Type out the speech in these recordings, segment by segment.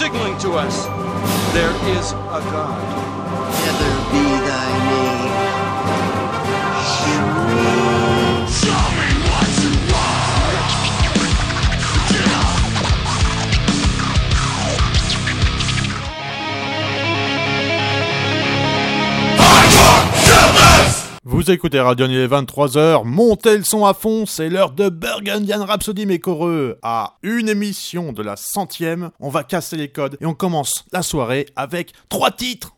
signaling to us there is a God. Écoutez Radio il est 23h, montez le son à fond, c'est l'heure de Burgundian Rhapsody mes coreux. À une émission de la centième, on va casser les codes et on commence la soirée avec trois titres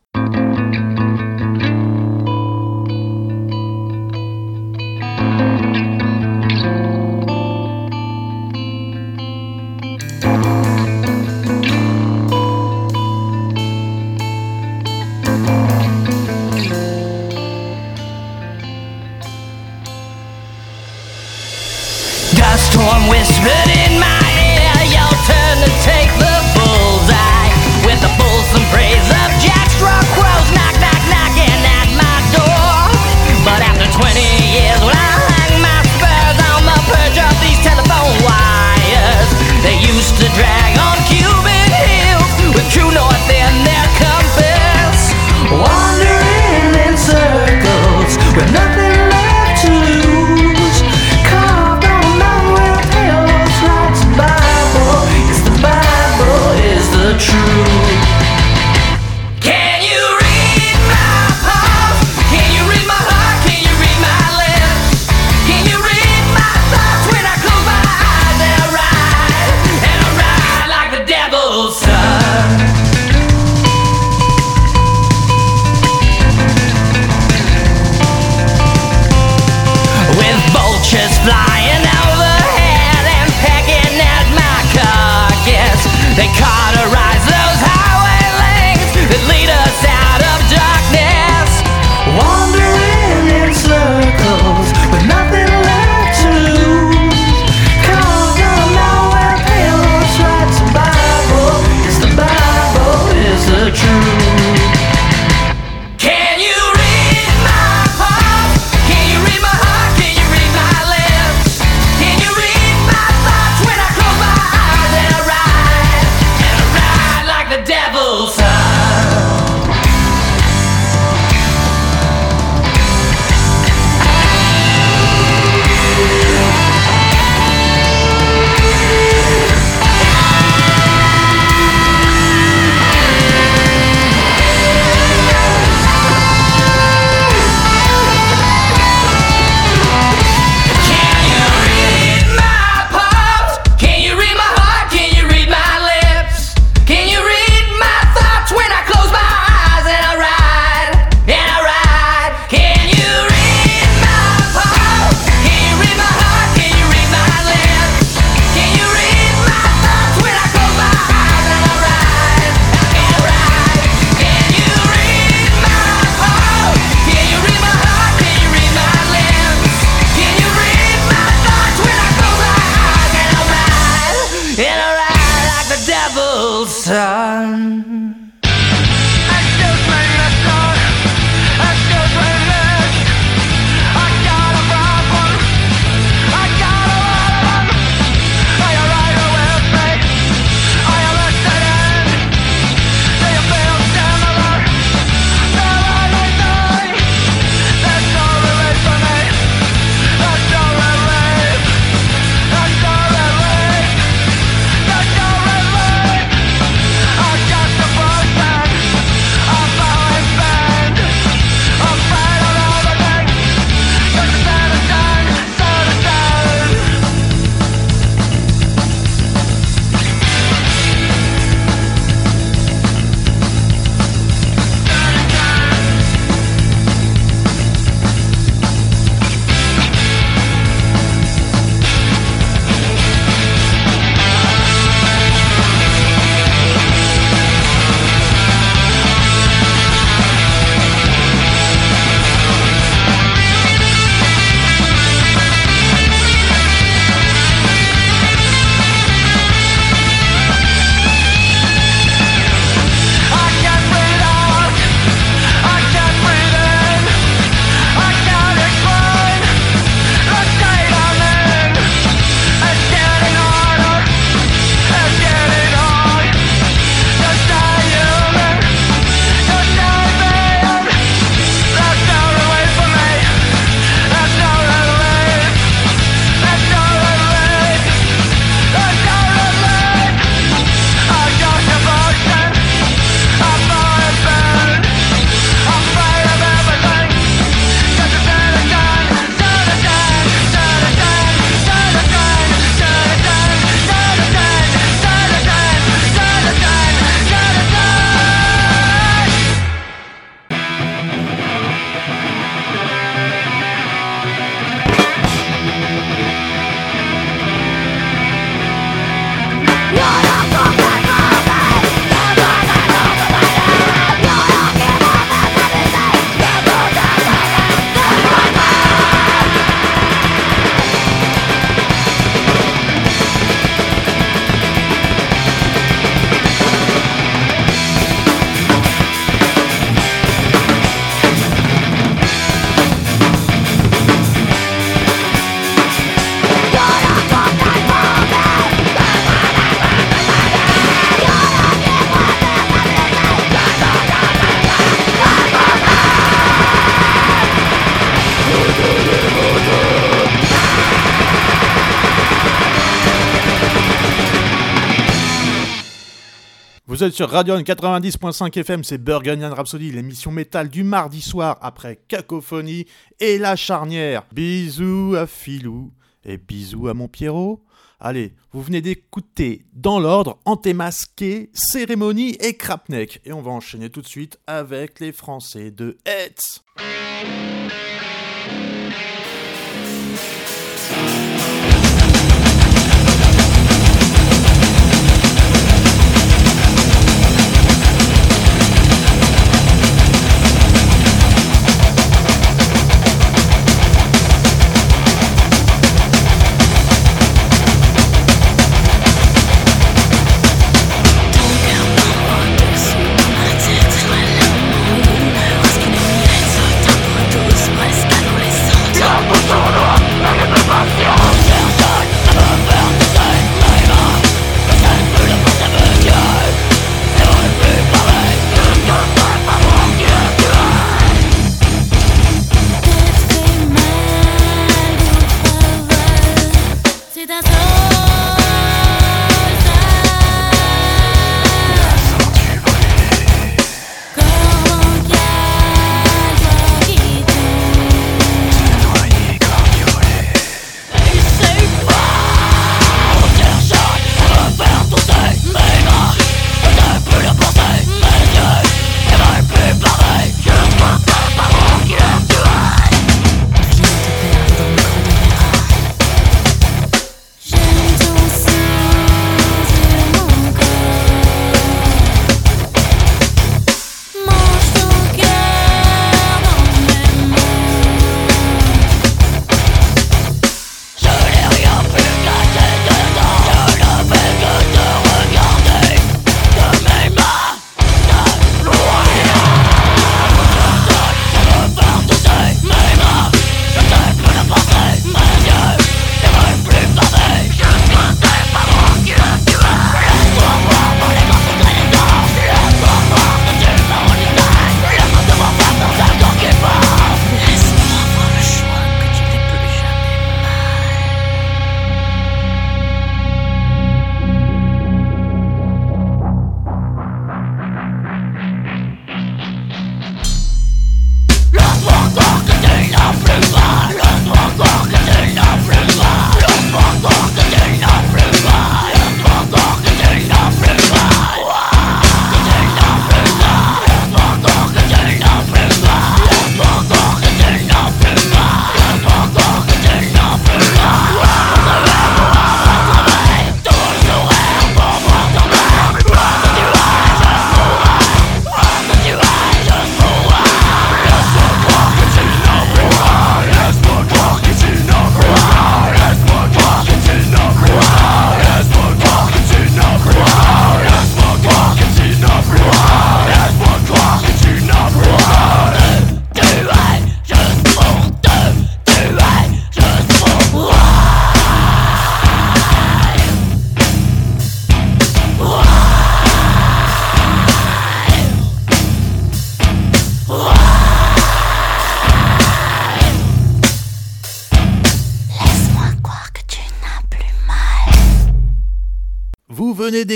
Sur Radio 90.5 FM, c'est Burgundian Rhapsody, l'émission métal du mardi soir après Cacophonie et La Charnière. Bisous à Filou et bisous à mon Pierrot. Allez, vous venez d'écouter dans l'ordre Antémasqué, Cérémonie et Crapneck. Et on va enchaîner tout de suite avec les Français de Hetz.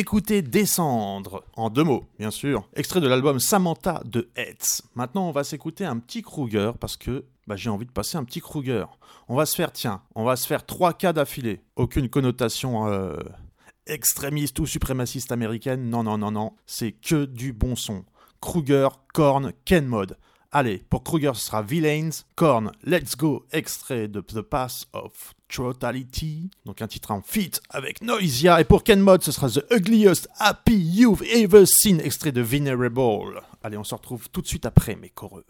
D'écouter Descendre, en deux mots, bien sûr, extrait de l'album Samantha de Hetz. Maintenant, on va s'écouter un petit Kruger parce que bah, j'ai envie de passer un petit Kruger. On va se faire, tiens, on va se faire trois cas d'affilée. Aucune connotation euh, extrémiste ou suprémaciste américaine, non, non, non, non, c'est que du bon son. Kruger, Korn, Ken Mod. Allez, pour Kruger, ce sera Villains, Korn, Let's Go, extrait de The Pass of Totality, donc un titre en feat avec Noisia. Et pour Ken Mod, ce sera The Ugliest Happy You've Ever Seen, extrait de Venerable. Allez, on se retrouve tout de suite après, mes coreux.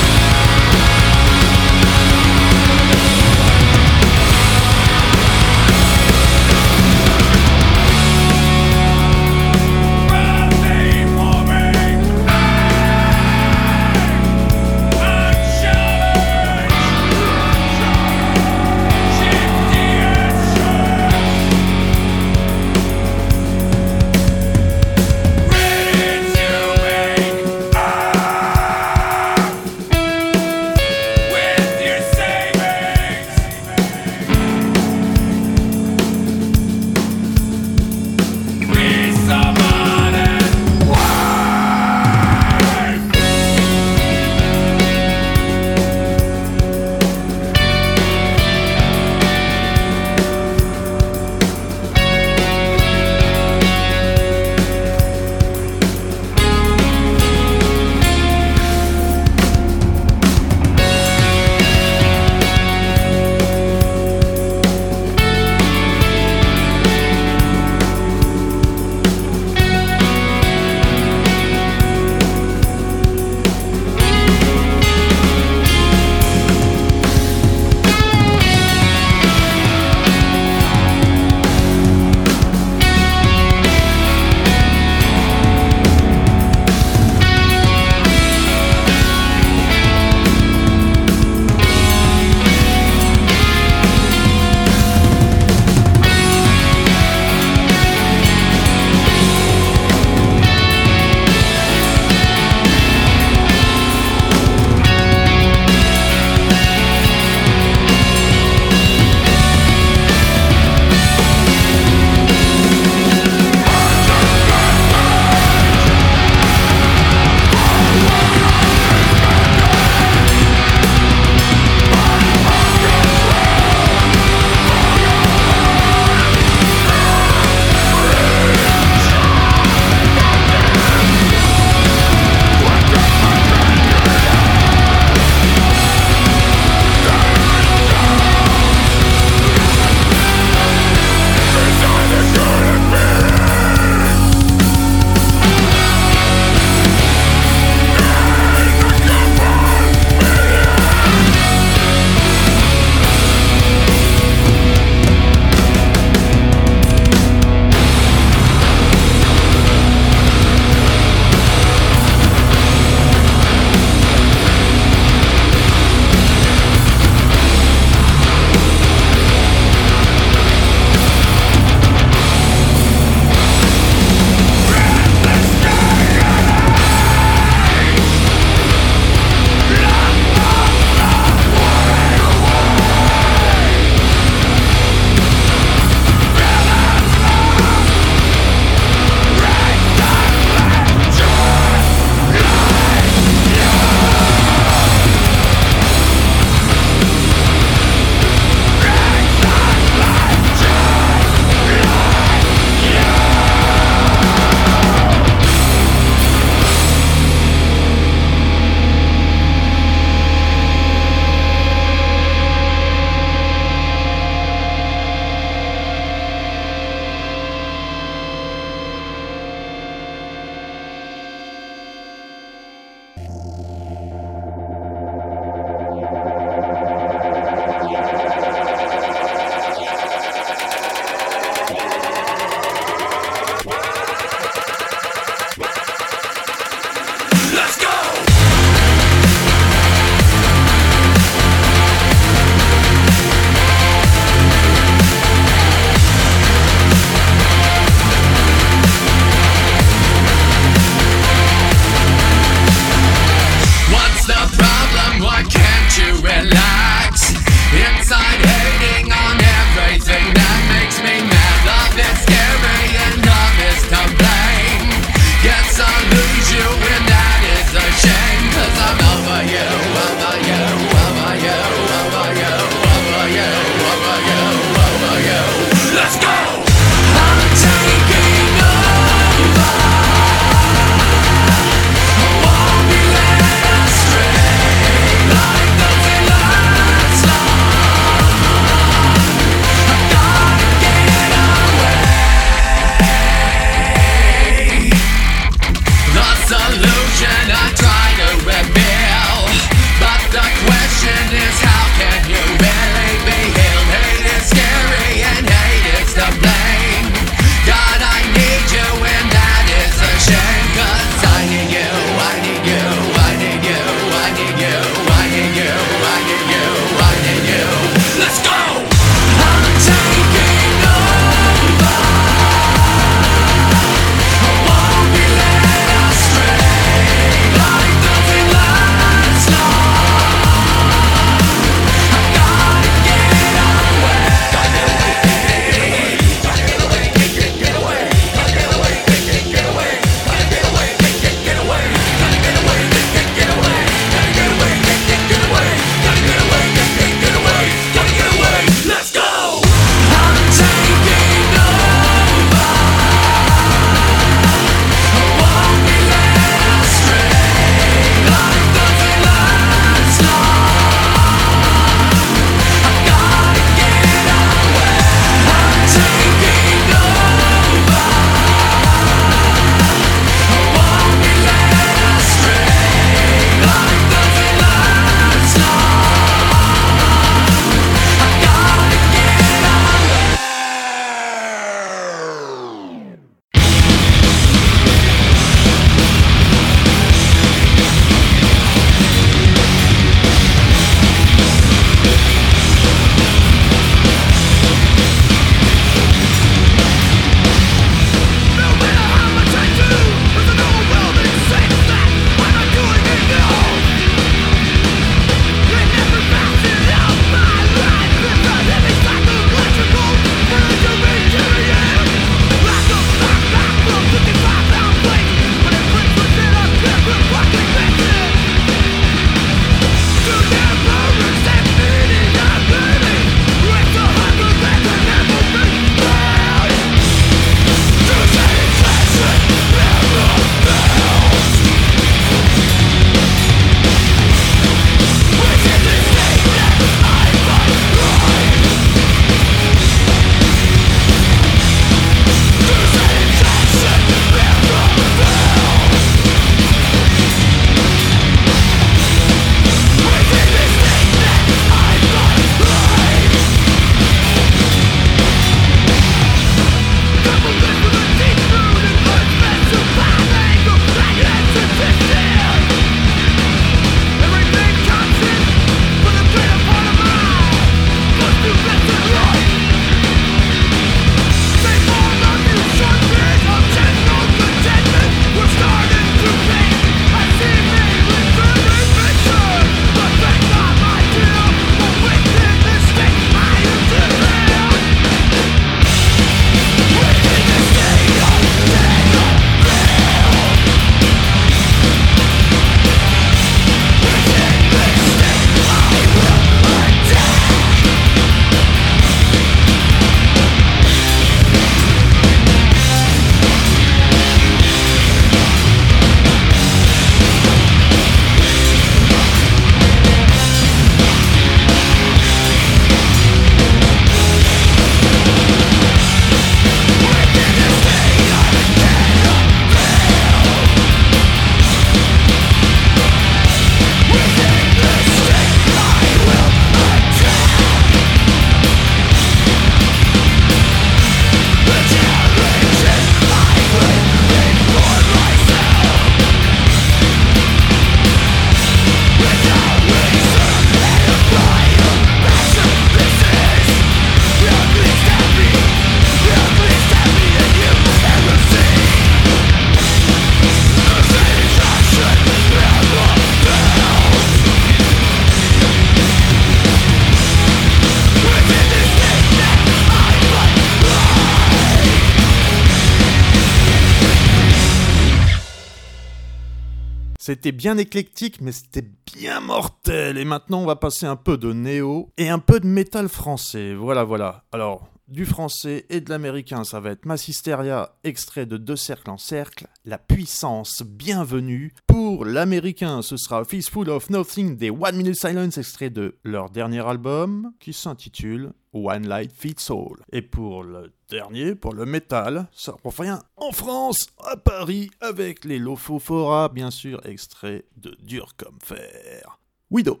C'était bien éclectique, mais c'était bien mortel. Et maintenant, on va passer un peu de néo et un peu de métal français. Voilà, voilà. Alors, du français et de l'américain, ça va être Massisteria, extrait de Deux cercles en cercle, La puissance, bienvenue. Pour l'américain, ce sera Fistful of Nothing des One Minute Silence, extrait de leur dernier album, qui s'intitule One Light Fits All. Et pour le dernier, pour le métal, ça revient en France, à Paris, avec les Lofofora, bien sûr, extrait de Dur comme fer. Widow.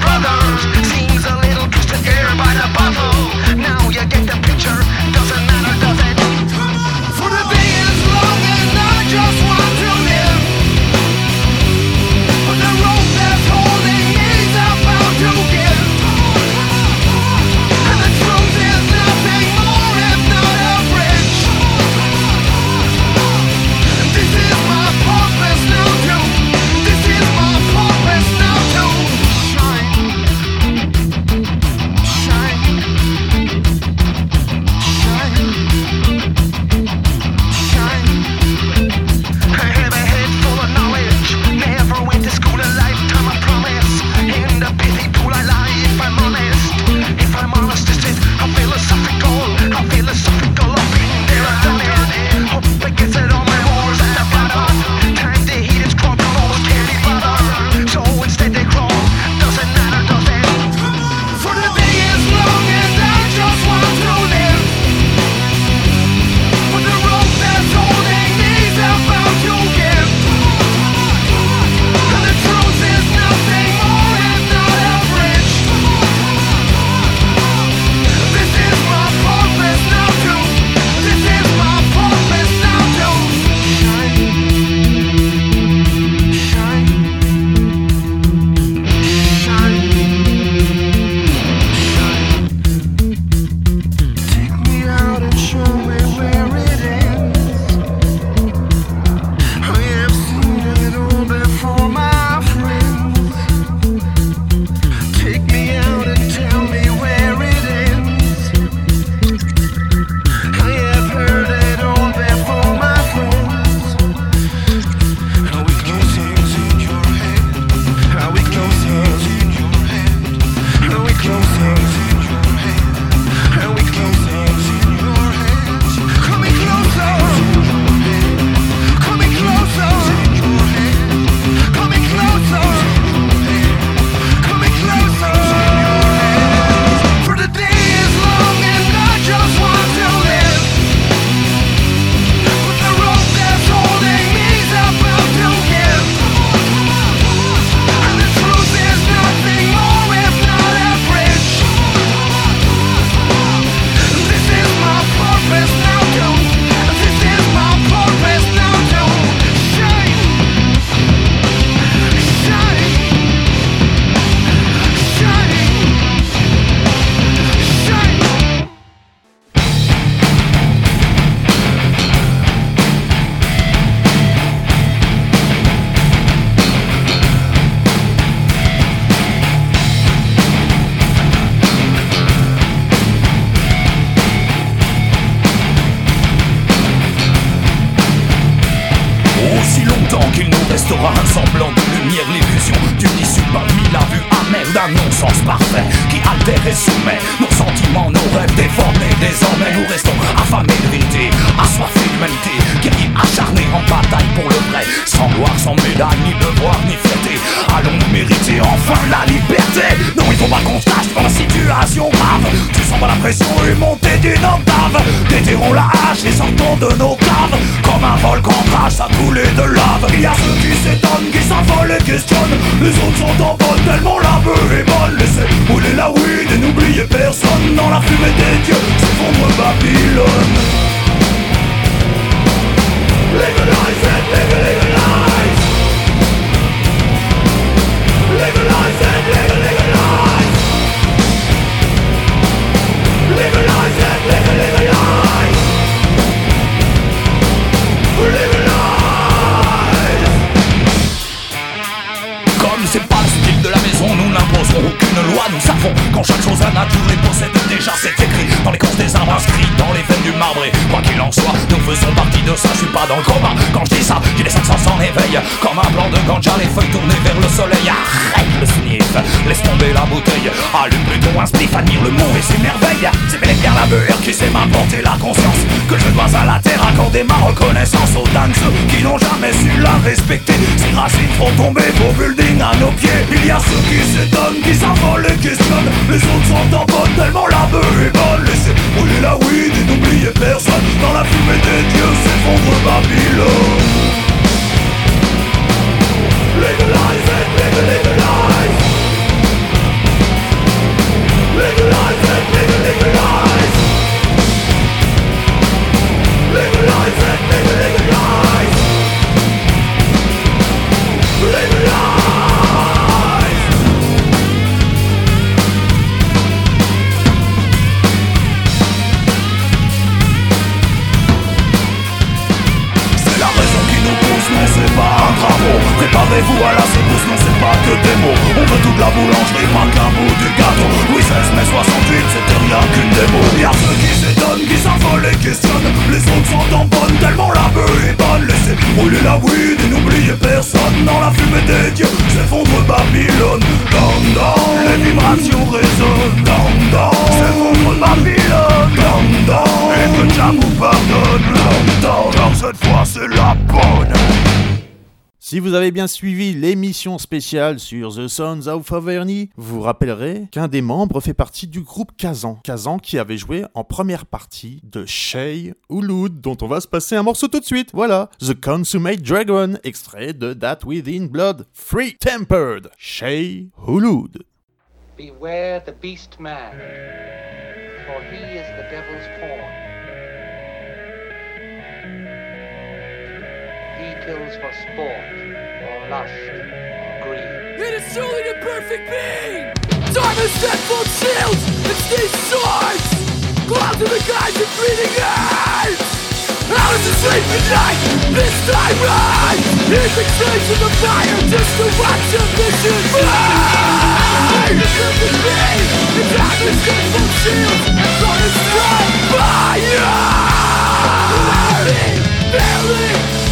brothers. Et questionnent. Les autres sont en bonne, tellement la beuh est bonne. Laissez rouler la weed et n'oubliez personne. Dans la fumée des dieux, s'effondre Babylone. Legalize. evil Quand chaque chose a nature et possède déjà, c'est écrit dans les corses des arbres inscrits dans les veines du marbre. Et quoi qu'il en soit, nous faisons partie de ça. Je suis pas dans le coma quand je dis ça. J'ai les 500 s'en éveillent comme un blanc de ganja, les feuilles tournées vers le soleil. Arrête le sniff, laisse tomber la bouteille. Allume plutôt un spliff, admire le monde et ses merveilles. C'est bel et bien la beurre qui sait m'apporter la conscience que je dois à la terre accorder ma reconnaissance aux dingues ceux qui n'ont jamais su la respecter. Ces racines font tomber vos buildings à nos pieds. Il y a ceux qui s'étonnent, qui s'envolent et questionnent. Les autres sont en bonne, tellement la beuh est bonne. Laissez brûler la weed et n'oubliez personne. Dans la fumée des dieux s'effondre Babylone. Legalize it, Préparez-vous à la secousse, non c'est pas que des mots. On veut toute la boulangerie, pas qu'un bout du gâteau. Louis XVI mai 68, c'était rien qu'une démo. Y'a ceux qui s'étonnent, qui s'envolent et questionnent. Les autres sont en bonne, tellement la beuh est bonne. Laissez brûler la weed et n'oubliez personne. Dans la fumée des dieux, s'effondre Babylone. Down, down, les vibrations résonnent. Down, down, s'effondre Babylone. Down, down, et que Jah vous pardonne. Down, down, cette fois c'est la bonne Si vous avez bien suivi l'émission spéciale sur The Sons of Averny, vous rappellerez qu'un des membres fait partie du groupe Kazan. Kazan qui avait joué en première partie de Shay Hulud, dont on va se passer un morceau tout de suite. Voilà, The Consummate Dragon, extrait de That Within Blood, Free Tempered, Shay Hulud. Beware the beast man, for he is the devil's pawn. He kills for sport, or lust, or greed. It is truly the perfect being! Time is set full shields and these swords! Clouds in the guise of breathing eyes! How does it sleep at night? This time right! Heaping flames in the fire just to watch a vision burn! The perfect being! The time is set full shields and is fire! Barely back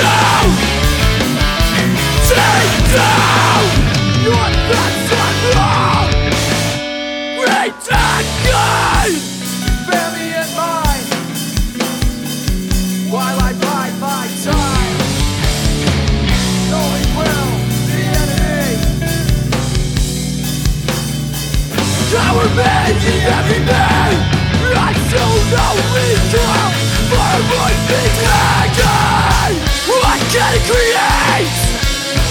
down Tear down Your thoughts wrong and While I bide my time Knowing well the enemy I still know we come For one big dragon What can it create?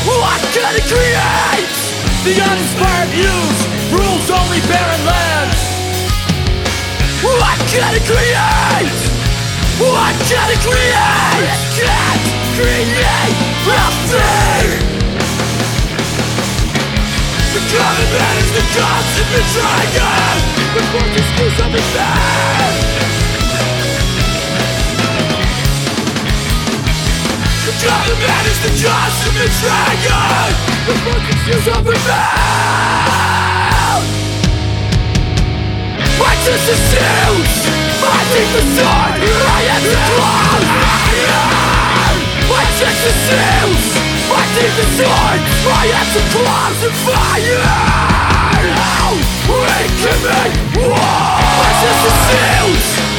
What can it create? The uninspired muse rules only barren lands What can it create? What can it create? It can't create nothing The man is the constant betrayer The forces do something bad The man is the judge of the dragon. The fucking seals of the mouth Righteous is seals Fighting the sword I am the clown Righteous is seals Fighting the sword I am the clouds of fire. We can make war Righteous is seals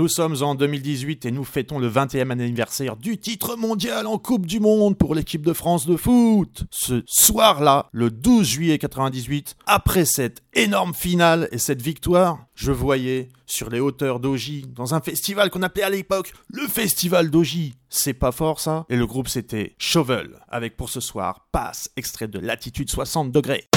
Nous sommes en 2018 et nous fêtons le 20e anniversaire du titre mondial en Coupe du Monde pour l'équipe de France de foot. Ce soir-là, le 12 juillet 98, après cette énorme finale et cette victoire, je voyais sur les hauteurs d'Oji, dans un festival qu'on appelait à l'époque le Festival d'Oji. C'est pas fort ça? Et le groupe c'était Shovel, avec pour ce soir Passe, extrait de Latitude 60 degrés.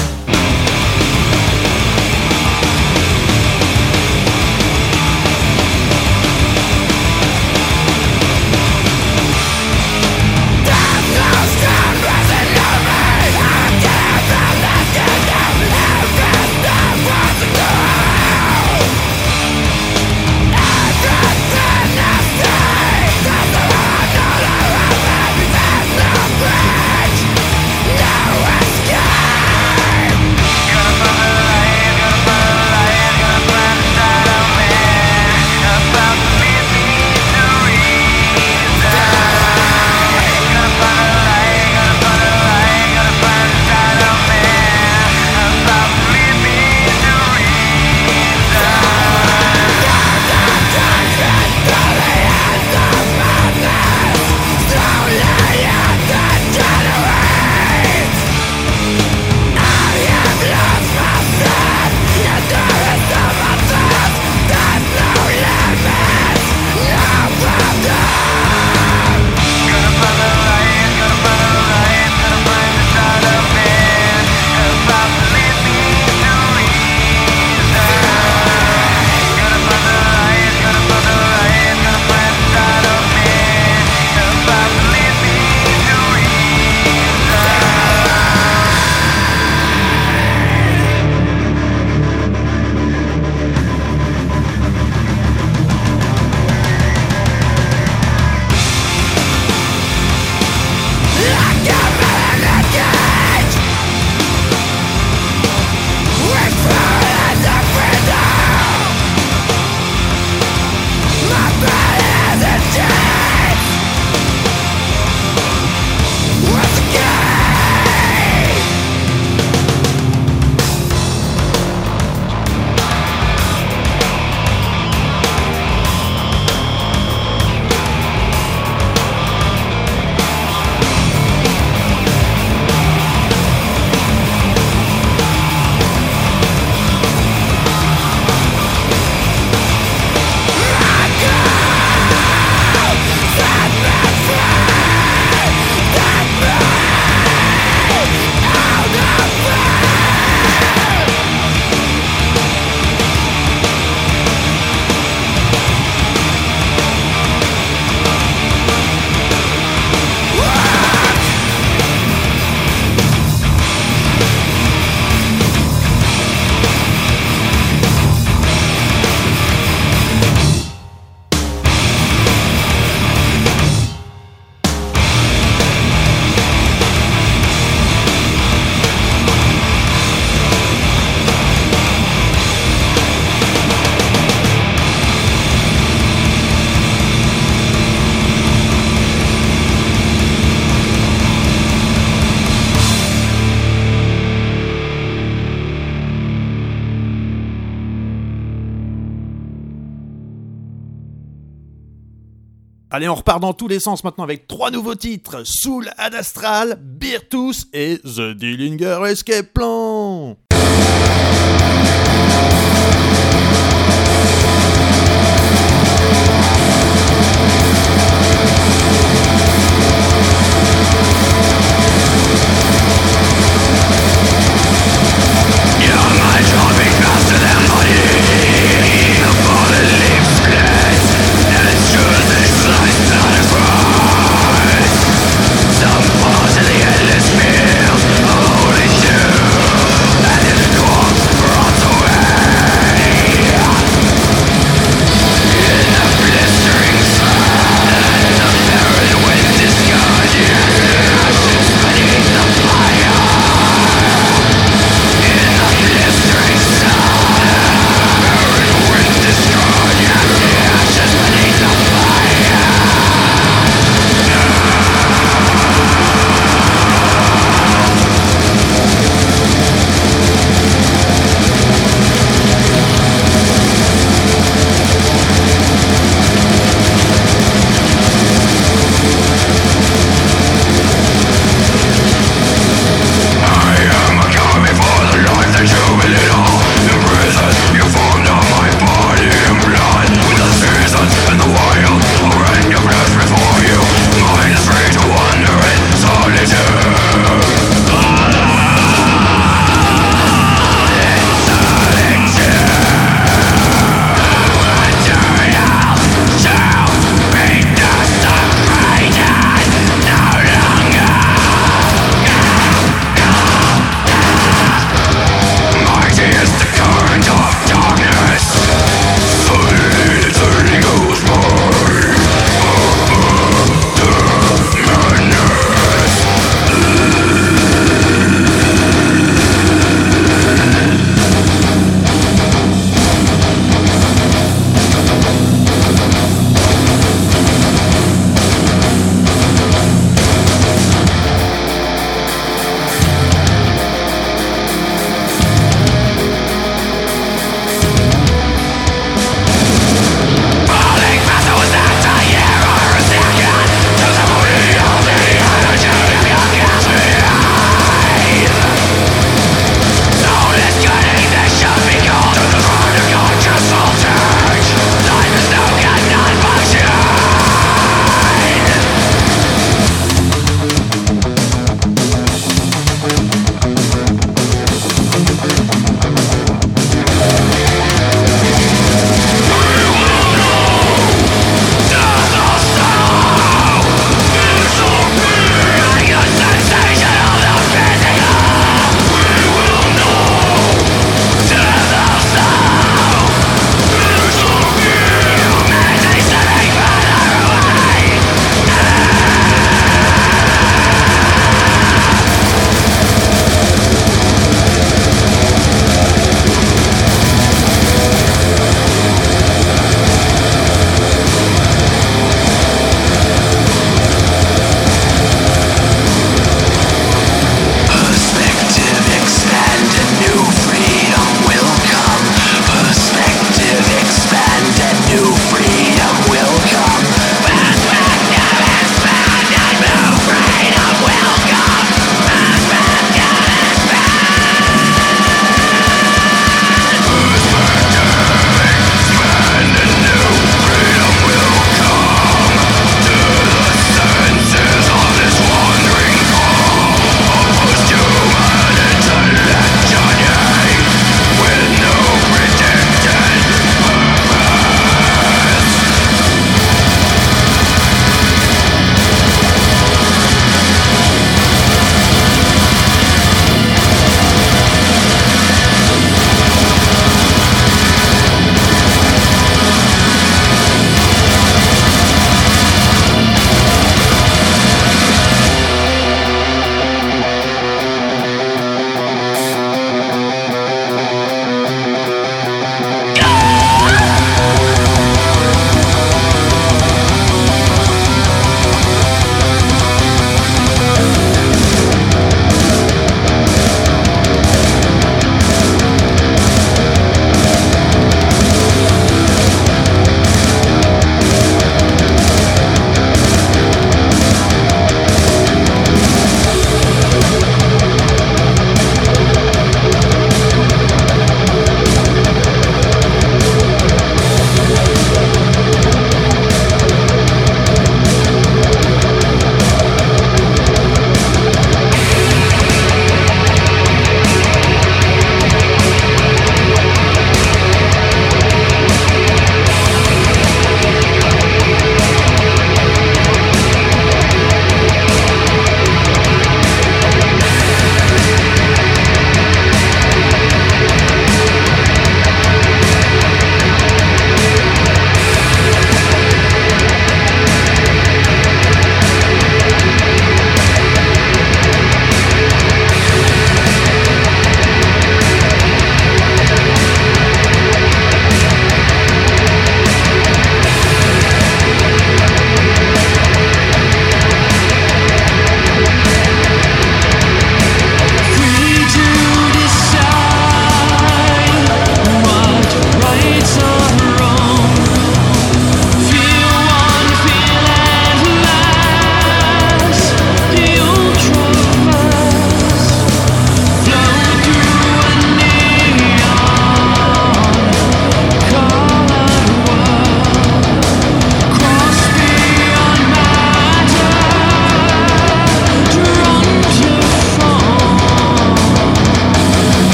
Allez, on repart dans tous les sens maintenant avec trois nouveaux titres Soul Ad Astral, Birtus et The Dillinger Escape Plan.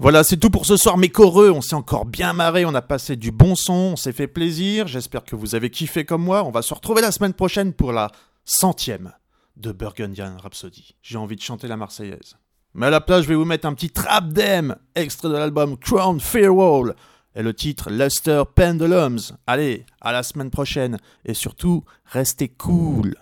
Voilà, c'est tout pour ce soir, mes coreux. On s'est encore bien marré, on a passé du bon son, on s'est fait plaisir. J'espère que vous avez kiffé comme moi. On va se retrouver la semaine prochaine pour la centième de Burgundian Rhapsody. J'ai envie de chanter la Marseillaise. Mais à la place, je vais vous mettre un petit trap dem, extrait de l'album Crown Fearwall, et le titre Luster Pendulums. Allez, à la semaine prochaine, et surtout, restez cool.